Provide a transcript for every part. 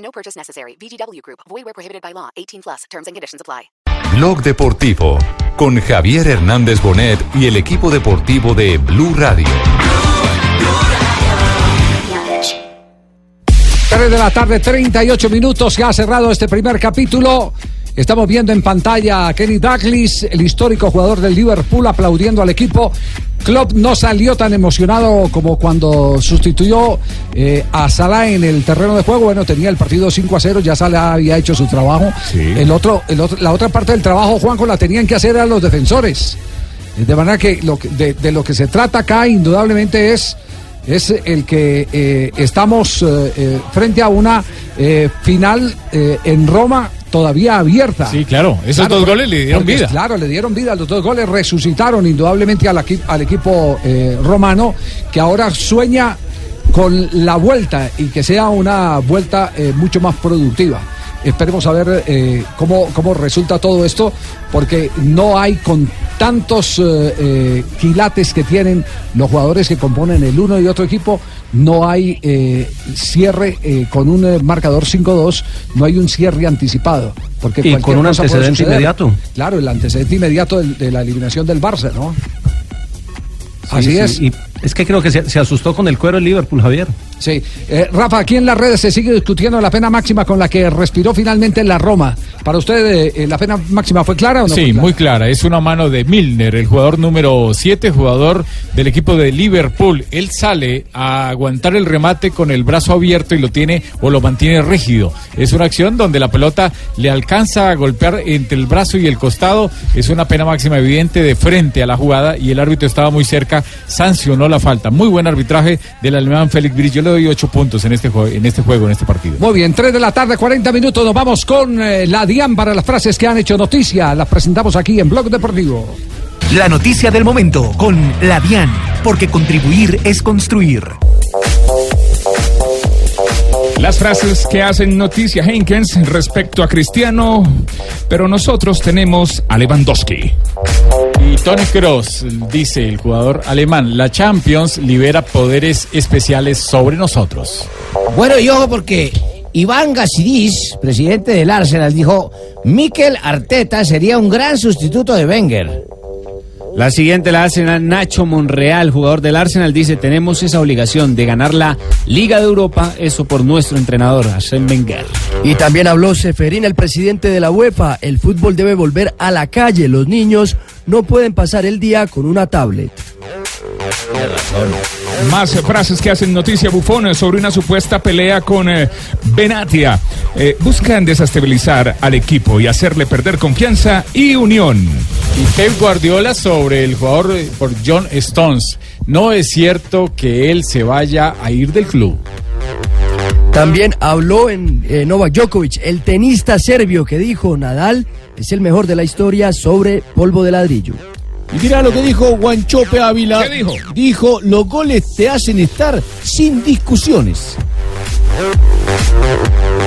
No purchase necessary. VGW Group. Void where prohibited by law. 18 plus. Terms and conditions apply. Blog Deportivo con Javier Hernández Bonet y el equipo deportivo de Blue Radio. 3 de la tarde, 38 minutos. Ya ha cerrado este primer capítulo. Estamos viendo en pantalla a Kenny Douglas, el histórico jugador del Liverpool, aplaudiendo al equipo. Klopp no salió tan emocionado como cuando sustituyó eh, a Salah en el terreno de juego. Bueno, tenía el partido 5 a 0, ya Salah había hecho su trabajo. El otro, el otro, la otra parte del trabajo, Juanjo, la tenían que hacer a los defensores. De manera que, lo que de, de lo que se trata acá, indudablemente, es es el que eh, estamos eh, eh, frente a una eh, final eh, en Roma todavía abierta. Sí, claro, esos dos goles le dieron porque, vida. Claro, le dieron vida, los dos goles resucitaron indudablemente al, equi- al equipo eh, romano que ahora sueña con la vuelta y que sea una vuelta eh, mucho más productiva. Esperemos a ver eh, cómo, cómo resulta todo esto, porque no hay con tantos eh, eh, quilates que tienen los jugadores que componen el uno y otro equipo, no hay cierre con un marcador 5-2, no hay un cierre anticipado. Porque Y con un antecedente inmediato. Claro, el antecedente inmediato de, la eliminación del Barça, ¿no? Así Sí, es. sí, Y es que creo que se, se asustó con el cuero el Liverpool, Javier. Sí. Eh, Rafa, aquí en las redes se sigue discutiendo la pena máxima con la que respiró finalmente la Roma. ¿Para usted eh, eh, la pena máxima fue clara o no? Sí, clara? muy clara. Es una mano de Milner, el jugador número 7, jugador del equipo de Liverpool. Él sale a aguantar el remate con el brazo abierto y lo tiene o lo mantiene rígido. Es una acción donde la pelota le alcanza a golpear entre el brazo y el costado. Es una pena máxima evidente de frente a la jugada y el árbitro estaba muy cerca, sancionó la falta. Muy buen arbitraje del alemán Félix Bridge. Yo le doy ocho puntos en este, en este juego, en este partido. Muy bien, 3 de la tarde, 40 minutos. Nos vamos con eh, la DIAN para las frases que han hecho noticia. Las presentamos aquí en Blog Deportivo. La noticia del momento con la DIAN, porque contribuir es construir. Las frases que hacen noticia Henkens respecto a Cristiano, pero nosotros tenemos a Lewandowski. Y Tony Kroos dice, el jugador alemán, la Champions libera poderes especiales sobre nosotros. Bueno, y ojo porque Iván Gasidis, presidente del Arsenal, dijo, Mikel Arteta sería un gran sustituto de Wenger. La siguiente la hace Nacho Monreal, jugador del Arsenal, dice, tenemos esa obligación de ganar la Liga de Europa, eso por nuestro entrenador, Arsène Wenger. Y también habló Seferín, el presidente de la UEFA. El fútbol debe volver a la calle. Los niños no pueden pasar el día con una tablet. Más frases que hacen noticia Buffon sobre una supuesta pelea con eh, Benatia. Eh, buscan desestabilizar al equipo y hacerle perder confianza y unión. Y Pep Guardiola sobre el jugador eh, por John Stones. No es cierto que él se vaya a ir del club. También habló en eh, Novak Djokovic, el tenista serbio que dijo Nadal es el mejor de la historia sobre polvo de ladrillo. Y mira lo que dijo Guanchope Ávila. ¿Qué dijo? Dijo, los goles te hacen estar sin discusiones.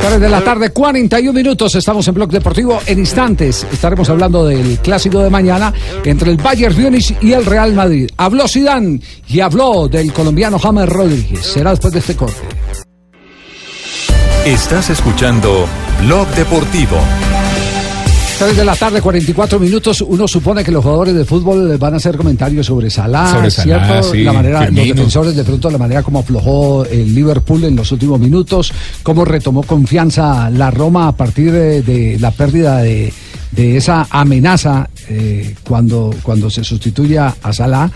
3 de la tarde, 41 minutos. Estamos en Blog Deportivo. En instantes estaremos hablando del clásico de mañana entre el Bayern Múnich y el Real Madrid. Habló Zidane y habló del colombiano James Rodríguez. Será después de este corte. Estás escuchando Blog Deportivo. 3 de la tarde, 44 minutos. Uno supone que los jugadores de fútbol van a hacer comentarios sobre Salah, Sobre Salah, ¿cierto? sí, la manera, los defensores de pronto la manera como aflojó el Liverpool en los últimos minutos, cómo retomó confianza la Roma a partir de, de la pérdida de, de esa amenaza eh, cuando, cuando se sustituye a a Salah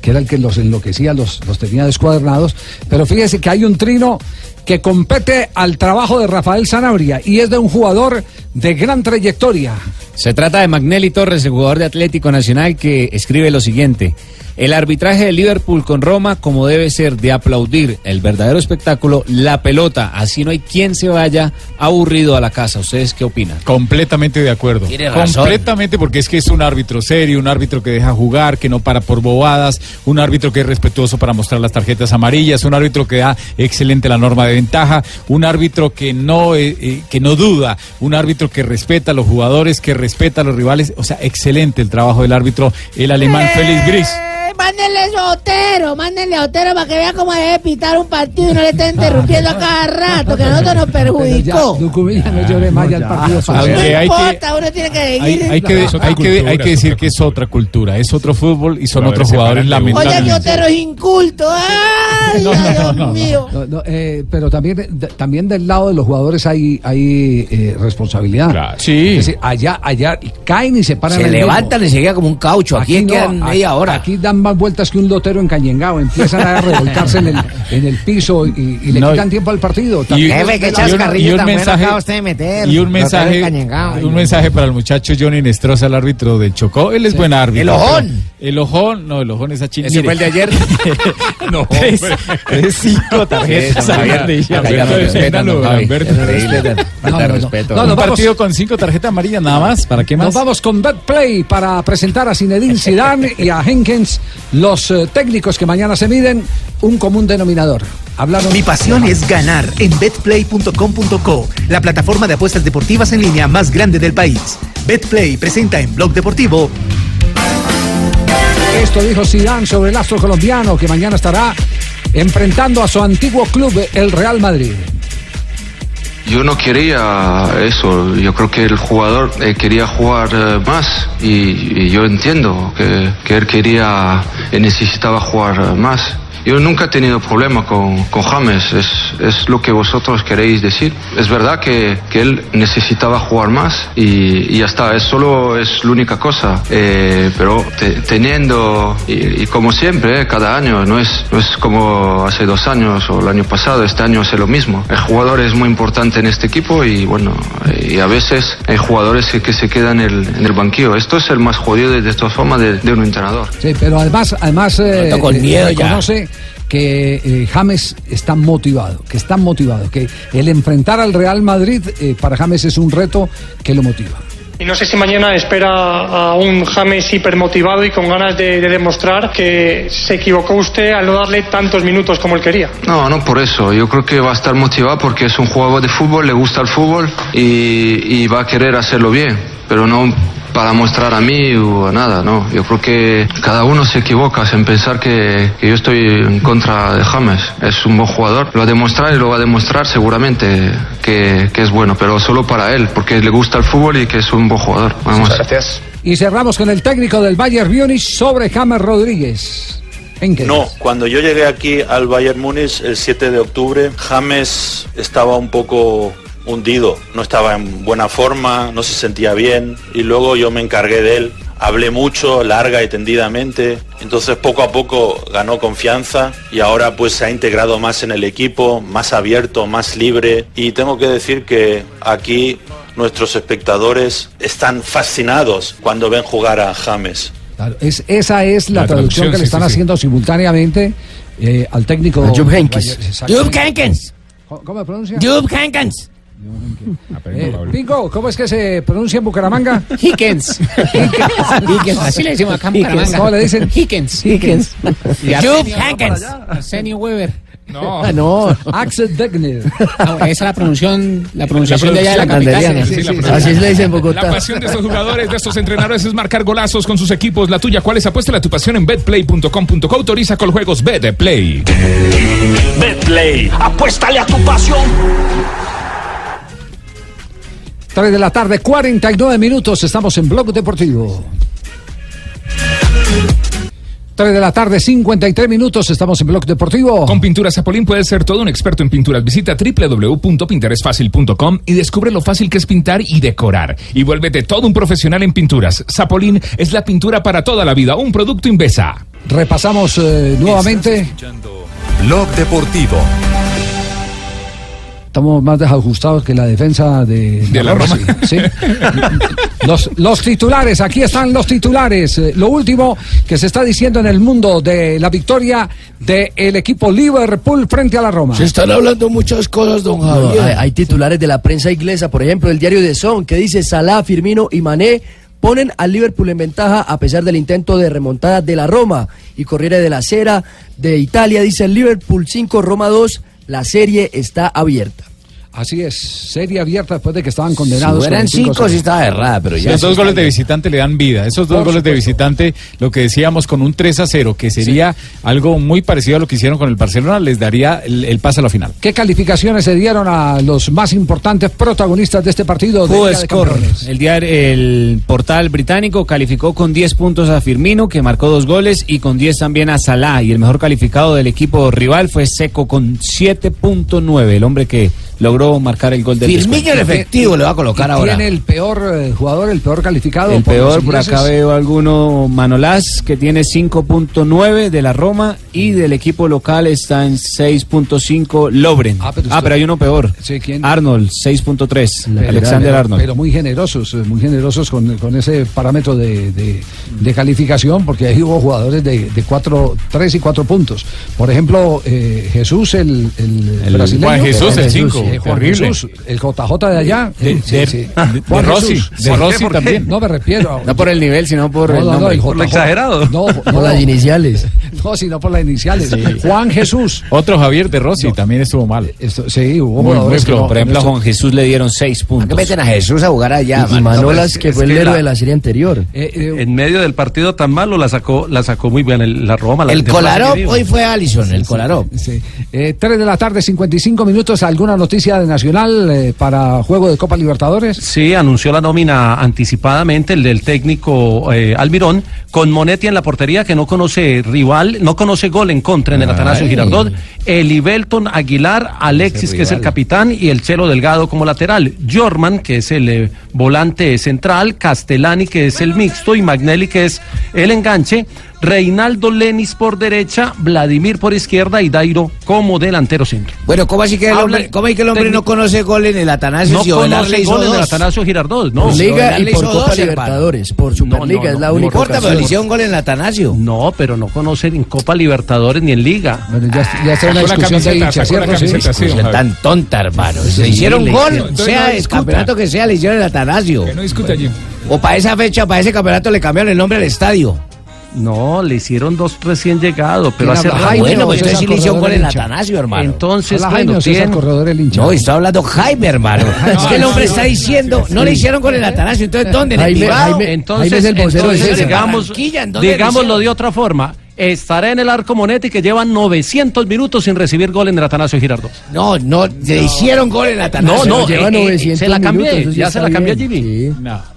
que era el que los enloquecía, los, los tenía descuadernados. Pero fíjese que hay un trino que compete al trabajo de Rafael Sanabria y es de un jugador de gran trayectoria. Se trata de Magnelli Torres, el jugador de Atlético Nacional, que escribe lo siguiente. El arbitraje de Liverpool con Roma, como debe ser de aplaudir el verdadero espectáculo, la pelota, así no hay quien se vaya aburrido a la casa. ¿Ustedes qué opinan? Completamente de acuerdo. Tiene razón. Completamente porque es que es un árbitro serio, un árbitro que deja jugar, que no para por bobadas, un árbitro que es respetuoso para mostrar las tarjetas amarillas, un árbitro que da excelente la norma de ventaja, un árbitro que no eh, eh, que no duda, un árbitro que respeta a los jugadores, que respeta a los rivales, o sea, excelente el trabajo del árbitro, el alemán Félix Gris. Eh, Mándenle a Otero, mándenle a Otero para que vea cómo debe pitar un partido y no le esté interrumpiendo a cada rato, que a nosotros nos perjudicó. Ducumilla, no llore más ya el partido. No importa, uno tiene que seguir. hay que, hay, que, hay que decir que es otra cultura, es otro fútbol y son otros jugadores de Oye, que lamentables. Otero es inculto. Eh, pero también, de- también del lado de los jugadores hay, hay eh, responsabilidad. Sí. Es decir, allá, allá caen y se paran. Se ahí mismo. levantan enseguida como un caucho. Aquí, quedan no, media aquí- hora. Aquí dan más vueltas que un lotero encañengado. Empiezan a revolcarse en el, en el piso y, y le No, quitan tiempo al partido. Y, También y un- es de la- y un mensaje, y un mensaje, un mensaje para el muchacho Johnny Nestroza, el árbitro del Chocó. Él es buen árbitro. El ojón. El ojón, no, el ojón es a. ¿Ese fue el de ayer? no, Tres- cinco tarjetas, Un partido partido con cinco tarjetas amarillas nada más. ¿Para qué más? Nos vamos con Betplay para presentar a Zinedine Zidane y a Henkens, los eh, técnicos que mañana se miden, un común denominador. Hablaron Mi pasión es ganar en betplay.com.co, la plataforma de apuestas deportivas en línea más grande del país. Betplay presenta en Blog Deportivo Esto dijo Zidane sobre el astro colombiano que mañana estará enfrentando a su antiguo club, el Real Madrid. Yo no quería eso, yo creo que el jugador eh, quería jugar eh, más y, yo entiendo que, que él quería y necesitaba jugar eh, más. Yo nunca he tenido problema con, con James, es, es lo que vosotros queréis decir. Es verdad que, que él necesitaba jugar más y, y ya está, es solo es la única cosa. Eh, pero te- teniendo, y, y como siempre, eh, cada año, no es, no es como hace dos años o el año pasado, este año es lo mismo. El jugador es muy importante en este equipo y bueno, y a veces hay jugadores que, que se quedan en el, en el banquillo. Esto es el más jodido de, de todas formas de, de un entrenador. Sí, pero además, además eh, con eh, miedo ya. reconoce que eh, James está motivado, que está motivado, que el enfrentar al Real Madrid eh, para James es un reto que lo motiva. Y no sé si mañana espera a un James hipermotivado y con ganas de, de demostrar que se equivocó usted al no darle tantos minutos como él quería. No, no por eso. Yo creo que va a estar motivado porque es un jugador de fútbol, le gusta el fútbol y, y va a querer hacerlo bien, pero no para mostrar a mí o a nada, no. Yo creo que cada uno se equivoca en pensar que, que yo estoy en contra de James. Es un buen jugador, lo va a demostrar y lo va a demostrar seguramente que, que es bueno, pero solo para él, porque le gusta el fútbol y que es un buen jugador. Vamos. gracias. Y cerramos con el técnico del Bayern Múnich sobre James Rodríguez. No, cuando yo llegué aquí al Bayern Múnich el 7 de octubre, James estaba un poco hundido, no estaba en buena forma, no se sentía bien y luego yo me encargué de él. Hablé mucho, larga y tendidamente, entonces poco a poco ganó confianza y ahora pues se ha integrado más en el equipo, más abierto, más libre y tengo que decir que aquí nuestros espectadores están fascinados cuando ven jugar a James. Claro, es, esa es la, La traducción, traducción, que le sí, están sí, sí. haciendo simultáneamente eh, al técnico. A. Bayern, exactamente. Jupp Heynckes. ¿Cómo, cómo se pronuncia? Jupp Heynckes. Eh, Pingo, ¿cómo es que se pronuncia en Bucaramanga? Hickens. Hickens. Así le decimos acá en Hickens. Bucaramanga. ¿Cómo le dicen? Hickens. Hickens. Y Jupp Arsenio, Weber. No. Ah, no. Axel Degner. Ah, esa es la pronunciación, la pronunciación de allá de la capital. Mandeliana. Sí, sí, Sí, sí, la Así le dicen en La Bogotá. pasión de estos jugadores, de estos entrenadores es marcar golazos con sus equipos. La tuya, ¿cuál es? Apuéstale a tu pasión en betplay.com.co. Autoriza con juegos Betplay. Betplay, apuéstale a tu pasión. 3 de la tarde, 49 minutos. Estamos en Blog Deportivo. 3 de la tarde, 53 minutos. Estamos en Blog Deportivo. Con Pinturas Zapolín puedes ser todo un experto en pinturas. Visita www.pinteresfacil.com y descubre lo fácil que es pintar y decorar. Y vuélvete todo un profesional en pinturas. Zapolín es la pintura para toda la vida. Un producto Invesa. Repasamos eh, nuevamente. Blog Deportivo. Estamos más desajustados que la defensa de, De la Roma. sí, sí. Los, los titulares, aquí están los titulares. Eh, Lo último que se está diciendo en el mundo de la victoria del equipo Liverpool frente a la Roma. Se están hablando muchas cosas, don Javier. hay, hay titulares de la prensa inglesa, por ejemplo, el diario de Son, que dice Salah, Firmino y Mané ponen al Liverpool en ventaja a pesar del intento de remontada de la Roma. Y Corriere de la Sera de Italia dice Liverpool 5, Roma 2, la serie está abierta. Así es, serie abierta después de que estaban condenados. Si con cinco cinco, sí estaba errada, pero ya. Los dos goles de visitante le dan vida. Esos dos Por goles de visitante, lo que decíamos con un 3 a 0, que sería algo muy parecido a lo que hicieron con el Barcelona, les daría el, el pase a la final. ¿Qué calificaciones se dieron a los más importantes protagonistas de este partido? de Score. Campeones? El, diario, el portal británico calificó con 10 puntos a Firmino, que marcó dos goles, y con 10 también a Salah. Y el mejor calificado del equipo rival fue Seco con 7.9, el hombre que logró marcar el gol del Firmino descuento. en efectivo le va a colocar ahora. Tiene el peor eh, jugador, el peor calificado. El por peor, por acá veo alguno, Manolás, que tiene 5.9 de la Roma y del equipo local está en 6.5 Lobren. Ah, Ah, pero pero, usted- hay uno peor. Sí, ¿quién? Arnold, 6.3. Pero- Alexander pero- Arnold. Pero muy generosos, eh, muy generosos con, con ese parámetro de, de- de calificación, porque ahí hubo jugadores de, de cuatro, tres y cuatro puntos. Por ejemplo, eh, Jesús, el, el, El brasileño. Juan Jesús, el Eh, Juan terrible. Jesús, el JJ de allá. De- Sí, de- sí. de- Juan de Rossi, Jesús. de Rossi también. No me refiero. No por el nivel, sino por No, el no, no, nombre. el Por lo JJ. exagerado. No, no, las iniciales. No, sino por las iniciales. Juan Jesús. Otro Javier de Rossi también estuvo mal. Esto, sí, hubo Muy, muy flojo. no- Por ejemplo, a no- Juan Jesús le dieron 6 ¿Por puntos. qué meten a Jesús a jugar allá, y man? Manolas, es- que fue el que héroe la- de la serie anterior. Eh, eh, En medio del partido tan malo la sacó, la sacó muy bien el- la Roma. La El dio. hoy fue Allison, el Kolarov. Sí. Eh, 3 de la tarde, 55 minutos. ¿Alguna noticia de Nacional eh, para juego de Copa Libertadores? Sí, anunció la nómina anticipadamente, el del técnico eh, Almirón, con Monetti en la portería, que no conoce rival, no conoce gol en contra en el Atanasio. Girardot, Elibelton Aguilar, Alexis, que es el capitán, y el Chelo Delgado como lateral, Jorman, que es el eh, volante central, Castellani, que es el mixto, y Magnelli, que es el enganche. Reinaldo Lenis por derecha, Vladimir por izquierda y Dairo como delantero centro. Bueno, ¿cómo así que el Habla- hombre, cómo es que el hombre no conoce gol en el Atanasio No si conoce gol en el? Atanasio Girardot, no. Por Liga y le por Copa. Libertadores. Por Superliga no, es la no, única No importa, pero le hicieron gol en el Atanasio. No, pero no conocen en Copa Libertadores ni en Liga. Bueno, ya, ya está una Sacó la discusión de hinchas, tan tonta, hermano. Sí, Le hicieron gol, sea no el campeonato que sea, le hicieron el Atanasio. Que no discuta allí. O para esa fecha, para ese campeonato le cambiaron el nombre al estadio. No, le hicieron dos recién llegados, pero ¿Quién hace rato. Bueno, pues entonces sí le hicieron gol en? Atanasio, hermano. Entonces, bueno, tiene- Corredor el hincha. No, está hablando Jaime, hermano. es que el hombre está diciendo, no le hicieron gol en el Atanasio. Entonces, ¿dónde? ¿En el Jaime-? Jaime- Entonces, entonces, digamos, Barranquilla, ¿en dónde le digámoslo de otra forma. Estará en el arco Monetti que lleva 900 minutos sin recibir gol en el Atanasio Girardot. No, no, le hicieron gol en el No, Atanasio. no, lleva eh, eh, 900 se la cambié, minutos, ya se la cambié a Jimmy. sí. No.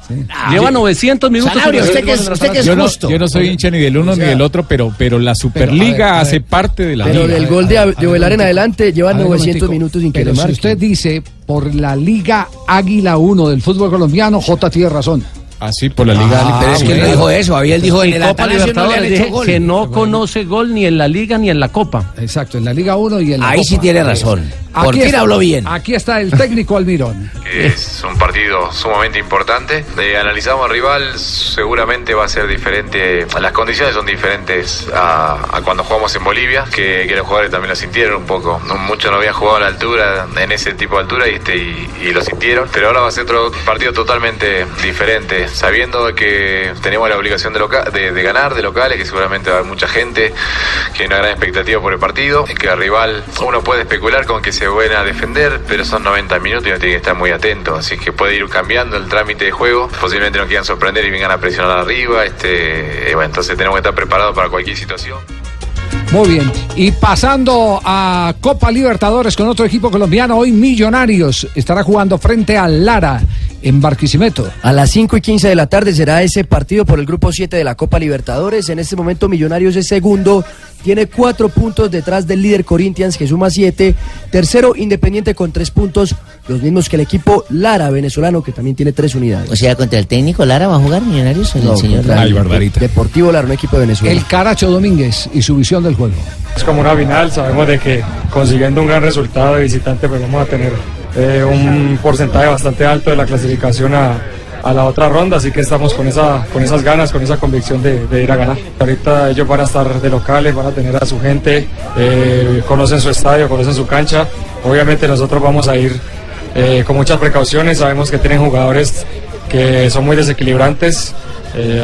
Lleva 900 minutos Sanabria, sin usted recibir que es- el usted que es Atanasio. Yo no, justo. yo no soy hincha ni del uno O sea, ni del otro, pero, pero la Superliga Pero, a ver, a ver. hace parte de la Pero liga. del gol de, de Ovelar en adelante lleva A ver, un 900 momentico. minutos sin que Pero le si usted dice por la Liga Águila 1 del fútbol colombiano, J tiene razón. Así por la liga. Ah, pero es que él no dijo eso, había él dijo en En el Copa no Libertadores gol. que no conoce gol ni en la Liga ni en la Copa. Exacto, en la Liga 1 y en la Ahí Copa. sí tiene razón. Por Aquí fin habló bien. Aquí está el técnico Almirón. Es un partido sumamente importante. Eh, analizamos al rival, seguramente va a ser diferente. Las condiciones son diferentes a, a cuando jugamos en Bolivia, que, que los jugadores también lo sintieron un poco. No, muchos no habían jugado a la altura, en ese tipo de altura, y, este, y, y lo sintieron. Pero ahora va a ser otro partido totalmente diferente, sabiendo que tenemos la obligación de, de, ganar, de locales, que seguramente va a haber mucha gente, que hay una gran expectativa por el partido, que el rival, uno puede especular con que se van a defender, pero son 90 minutos y uno tiene que estar muy atento, así que puede ir cambiando el trámite de juego, posiblemente nos quieran sorprender y vengan a presionar arriba, este, entonces tenemos que estar preparados para cualquier situación. Muy bien. Y pasando a Copa Libertadores con otro equipo colombiano, hoy Millonarios estará jugando frente al Lara en Barquisimeto. A las 5 y 15 de la tarde será ese partido por el grupo 7 de la Copa Libertadores. En este momento Millonarios es segundo, tiene cuatro puntos detrás del líder Corinthians que suma siete. Tercero Independiente con tres puntos, los mismos que el equipo Lara venezolano que también tiene tres unidades. O sea, contra el técnico Lara va a jugar Millonarios o el No, señor contra Lara? el De- Deportivo Lara, un equipo de Venezuela. El Caracho Domínguez y su visión del juego. Es como una final, sabemos de que consiguiendo un gran resultado de visitante pues vamos a tener eh, un porcentaje bastante alto de la clasificación a, a la otra ronda, así que estamos con, esa, con esas ganas, con esa convicción de, ir a ganar. Ahorita ellos van a estar de locales, van a tener a su gente, eh, conocen su estadio, conocen su cancha, obviamente nosotros vamos a ir eh, con muchas precauciones, sabemos que tienen jugadores que son muy desequilibrantes,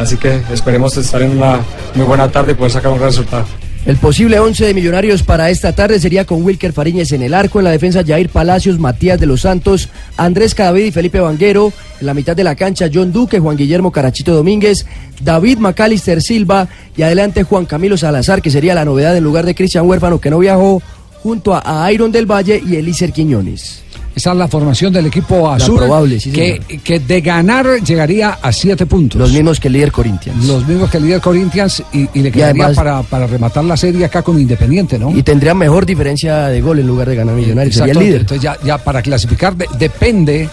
así que esperemos estar en una muy buena tarde y poder sacar un resultado. El posible 11 de Millonarios para esta tarde sería con Wilker Fariñez en el arco, en la defensa Jair Palacios, Matías de los Santos, Andrés Cadavid y Felipe Vanguero, en la mitad de la cancha John Duque, Juan Guillermo Carachito Domínguez, David Macalister Silva y adelante Juan Camilo Salazar, que sería la novedad en lugar de Cristian Huérfano, que no viajó, junto a, Iron del Valle y Elícer Quiñones. Esa es la formación del equipo azul. probable, sí, que, que de ganar llegaría a siete puntos. Los mismos que el líder Corinthians. Los mismos que el líder Corinthians y, y le Y quedaría además- para, para rematar la serie acá con Independiente, ¿no? Y tendría mejor diferencia de gol en lugar de ganar Millonarios. Sería el líder. Entonces ya, ya para clasificar de- depende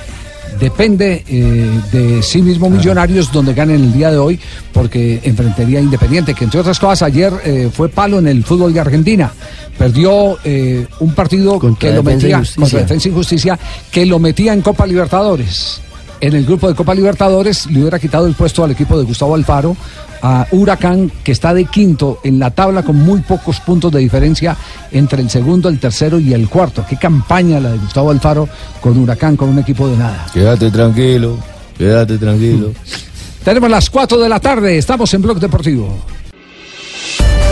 depende eh, de sí mismo Millonarios donde ganen el día de hoy porque enfrentaría a Independiente que entre otras cosas ayer eh, fue palo en el fútbol de Argentina. Perdió eh, un partido que lo metía contra Defensa y Justicia que lo metía en Copa Libertadores en el grupo de Copa Libertadores le hubiera quitado el puesto al equipo de Gustavo Alfaro a Huracán que está de quinto en la tabla con muy pocos puntos de diferencia entre el segundo, el tercero y el cuarto. Qué campaña la de Gustavo Alfaro con Huracán, con un equipo de nada. Quédate tranquilo, quédate tranquilo. Tenemos las 4 de la tarde, estamos en Blog Deportivo.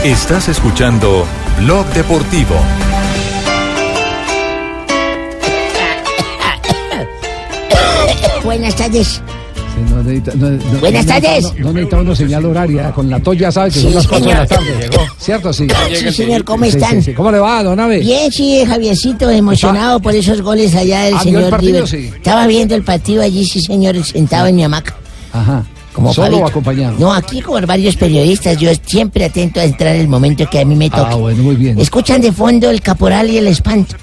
Estás escuchando Blog Deportivo. Buenas tardes. No necesita- no- no- Buenas tardes. No, necesita uno señal horaria, con la toya sabe que son Sí, las 4 de la señor. tarde. ¿Cierto? Sí. Sí, señor, ¿cómo Sí, sí, están? sí. ¿Cómo le va, don Abe? Bien, sí, Javiercito, emocionado por esos goles allá del Ah, ¿vio el señor partido? Estaba viendo el partido allí, sí, señor, sentado en mi hamaca. Ajá. Como ¿Solo o acompañado? No, aquí con varios periodistas, yo siempre atento a entrar el momento que a mí me toque. Ah, bueno, muy bien. Escuchan de fondo el caporal y el espanto.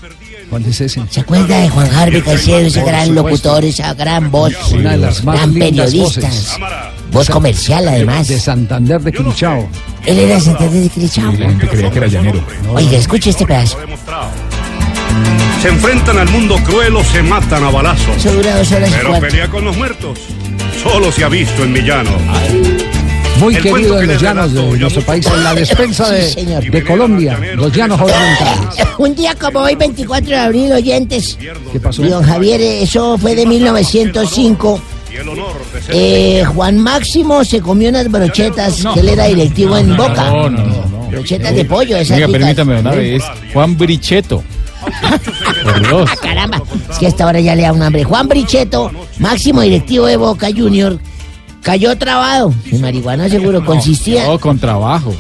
¿Cuál es ese? ¿Se acuerda de Juan Harvey Caicedo, ese gran supuesto. locutor, esa gran voz? Una de las más gran periodista. Voz comercial, además. De Santander de Quilichao. Él era de Santander de Quilichao. La gente creía que era llanero. Oiga, escuche este pedazo. Se enfrentan al mundo cruel o se matan a balazos. Eso dura dos horas y Pero cuarto. pelea con los muertos. Solo se ha visto en mi llano. Muy El querido en los llanos de nuestro país, en la despensa Sí, de, señor. de Colombia, los llanos orientales. Un día como hoy, 24 de abril, oyentes. ¿Qué pasó? Don Javier, eso fue de 1905. Eh, Juan Máximo se comió unas brochetas, que él era directivo en Boca. No, no, no. Brochetas de pollo, esas Oiga, permítame, Abe, es Juan Bricheto. Por Dios. Ah, Caramba, es que hasta ahora ya le da un hambre. Juan Bricheto, máximo directivo de Boca Junior, cayó trabado. Su marihuana seguro consistía. No, con trabajo.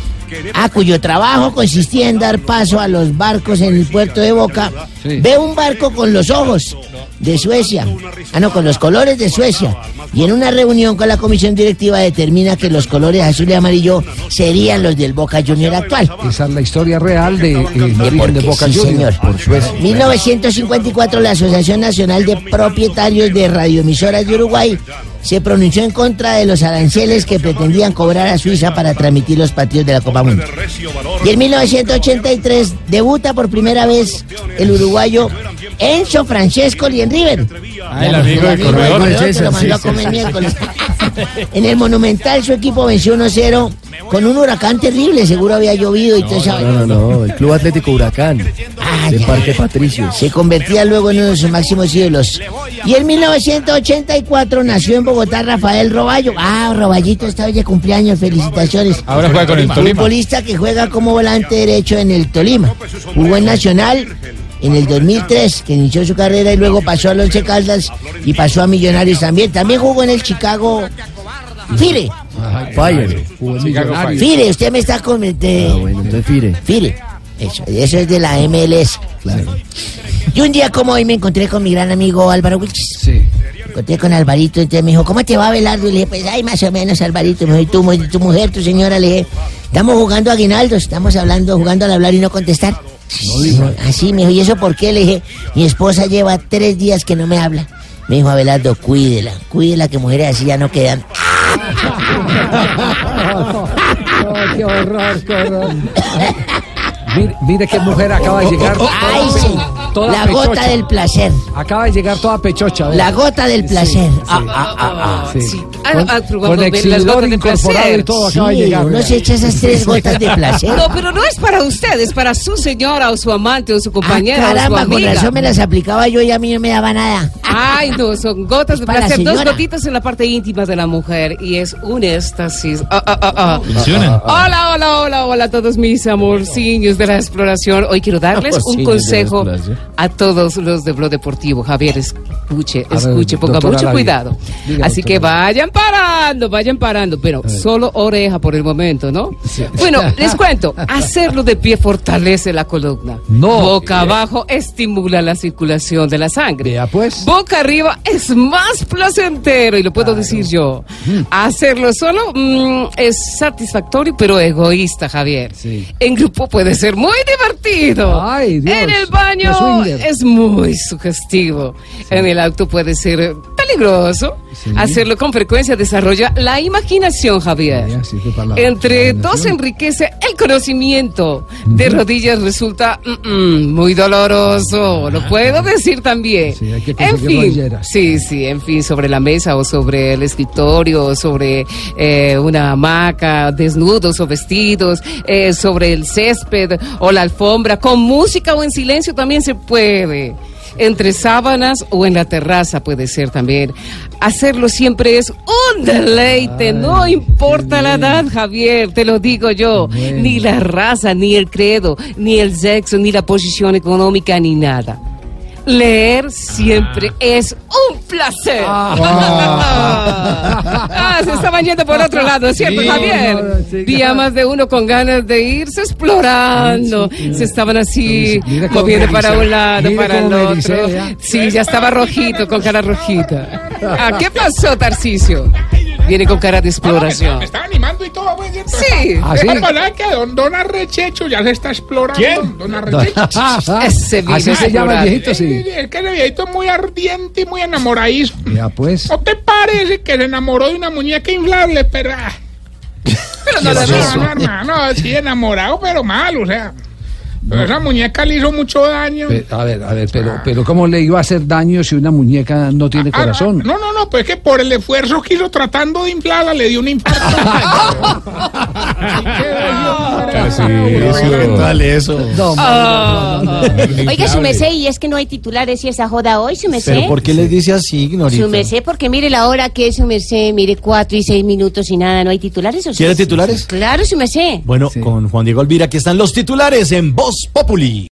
Ah, cuyo trabajo consistía en dar paso a los barcos en el puerto de Boca. Ve un barco con los ojos de Suecia. Ah, no, con los colores de Suecia. Y en una reunión con la comisión directiva determina que los colores azul y amarillo serían los del Boca Junior actual. Esa es la historia real de, eh, el origen de Boca sí, Juniors. señor. Por Suecia. 1954 la Asociación Nacional de Propietarios de Radioemisoras de Uruguay se pronunció en contra de los aranceles que pretendían cobrar a Suiza para transmitir los partidos de la Copa Mundial. Y en 1983 debuta por primera vez el uruguayo Enzo Francesco en River. Ah, el amigo del corredor. que lo mandó a comer miércoles. En el Monumental su equipo venció 1-0 con un huracán terrible, seguro había llovido y todo eso. No, no, no, el Club Atlético Huracán. de Parque Patricio. Se convertía luego en uno de sus máximos ídolos. Y en 1984 nació en Bogotá Rafael Roballo. Ah, Roballito está hoy de cumpleaños, felicitaciones. Ahora juega con el Tolima. Futbolista que juega como volante derecho en el Tolima. Jugó en Nacional en el 2003, que inició su carrera y luego pasó al Once Caldas y pasó a Millonarios también. También jugó en el Chicago Fire. Fire. Fire, usted me está de- Ah, bueno, entonces Fire. Fire. Eso, eso es de la MLS. Y un día como hoy me encontré con mi gran amigo Álvaro Wilches. Sí. Me encontré con Alvarito, entonces me dijo, ¿cómo te va Belardo? Y le dije, pues ay, más o menos Alvarito. Me dijo, ¿y tú, mu- tu mujer, tu señora? Le dije, estamos jugando a aguinaldos, estamos hablando, jugando al hablar y no contestar. Así, me dijo, ¿y eso por qué? Le dije, mi esposa lleva tres días que no me habla. Me dijo Abelardo, cuídela, cuídela que mujeres así ya no quedan. qué horror, qué horror. Mire, mire qué mujer acaba de llegar. Ay, sí. La gota del placer. Acaba de llegar toda pechocha. ¿ve? La gota del placer. Ah, ah, ah, ah. Sí. Ah, Con, ah, exhibidor gotas de incorporado placer. y todo acaba de Sí, llegar. uno se echa esas tres gotas de placer. No, pero no es para usted, es para su señora o su amante o su Ah, compañera o su caramba, con amiga. razón me las aplicaba yo y a mí no me daba nada. Ay, no, son gotas de placer, dos gotitas en la parte íntima de la mujer y es un éxtasis. Ah, ah, ah, ah. Funcionan. Hola, hola, hola, hola a todos mis amorciños de la exploración. Hoy quiero darles un consejo. A todos los de Blog Deportivo. Javier, escuche, A ver, escuche, ponga mucho cuidado. Diga, Así que vayan parando, vayan parando, pero solo oreja por el momento, ¿no? Bueno, les cuento, hacerlo de pie fortalece la columna. No. Boca abajo estimula la circulación de la sangre. Pues. Boca arriba es más placentero, y lo puedo decir yo. Hacerlo solo mm, es satisfactorio, pero egoísta, Javier. Sí. En grupo puede ser muy divertido. Ay, Dios. En el baño. Es muy sugestivo. En el auto puede ser peligroso. Hacerlo con frecuencia desarrolla la imaginación, Javier. Sí. Entre dos enriquece el conocimiento. De rodillas resulta mm, mm, muy doloroso. Lo puedo decir también. Sí, hay que en fin, rodilleras. sí, sí, en fin, sobre la mesa o sobre el escritorio, o sobre eh, una hamaca, desnudos o vestidos, eh, sobre el césped o la alfombra, con música o en silencio también se puede. Entre sábanas o en la terraza puede ser también. Hacerlo siempre es un deleite, no importa la edad, Javier, te lo digo yo, ni la raza, ni el credo, ni el sexo, ni la posición económica, ni nada. Leer siempre es un placer. Ah, se estaban yendo por otro lado, ¿cierto, Sí, Javier? no, sí, Día más de uno con ganas de irse explorando. Se estaban así moviendo para un lado, Mira para el otro. ya. Sí, ya estaba rojito, con cara rojita. Ah, ¿Qué pasó, Tarcicio? Viene con cara de Me exploración. estaba animando y todo, pues. Sí. ¿Ah? Es para que don, don Arrechecho ya se está explorando. ¿Quién? Don Arrechecho. Ese Así se llama el viejito, sí. Es que ese viejito es muy ardiente y muy enamoradizo. Ya, pues. ¿No te parece que se enamoró de una muñeca inflable, pero... ah, Pero no le no, beso. no, hermano, sí, enamorado, pero mal, o sea... Pero esa muñeca le hizo mucho daño. Pe- A ver, a ver, pero, pero ¿cómo le iba a hacer daño si una muñeca no tiene Ah, corazón? No, no, no, pues es que por el esfuerzo que hizo tratando de inflarla le dio un infarto. Oiga, su merced, y es que no hay titulares y esa joda hoy, su merced. ¿Pero por qué les dice así, Ignorita? Su merced, porque mire la hora que es su merced, mire cuatro y seis minutos y nada, no hay titulares. ¿Quiere titulares? Claro, su merced. Bueno, con Juan Diego Olvira, aquí están los titulares en Voz Populi.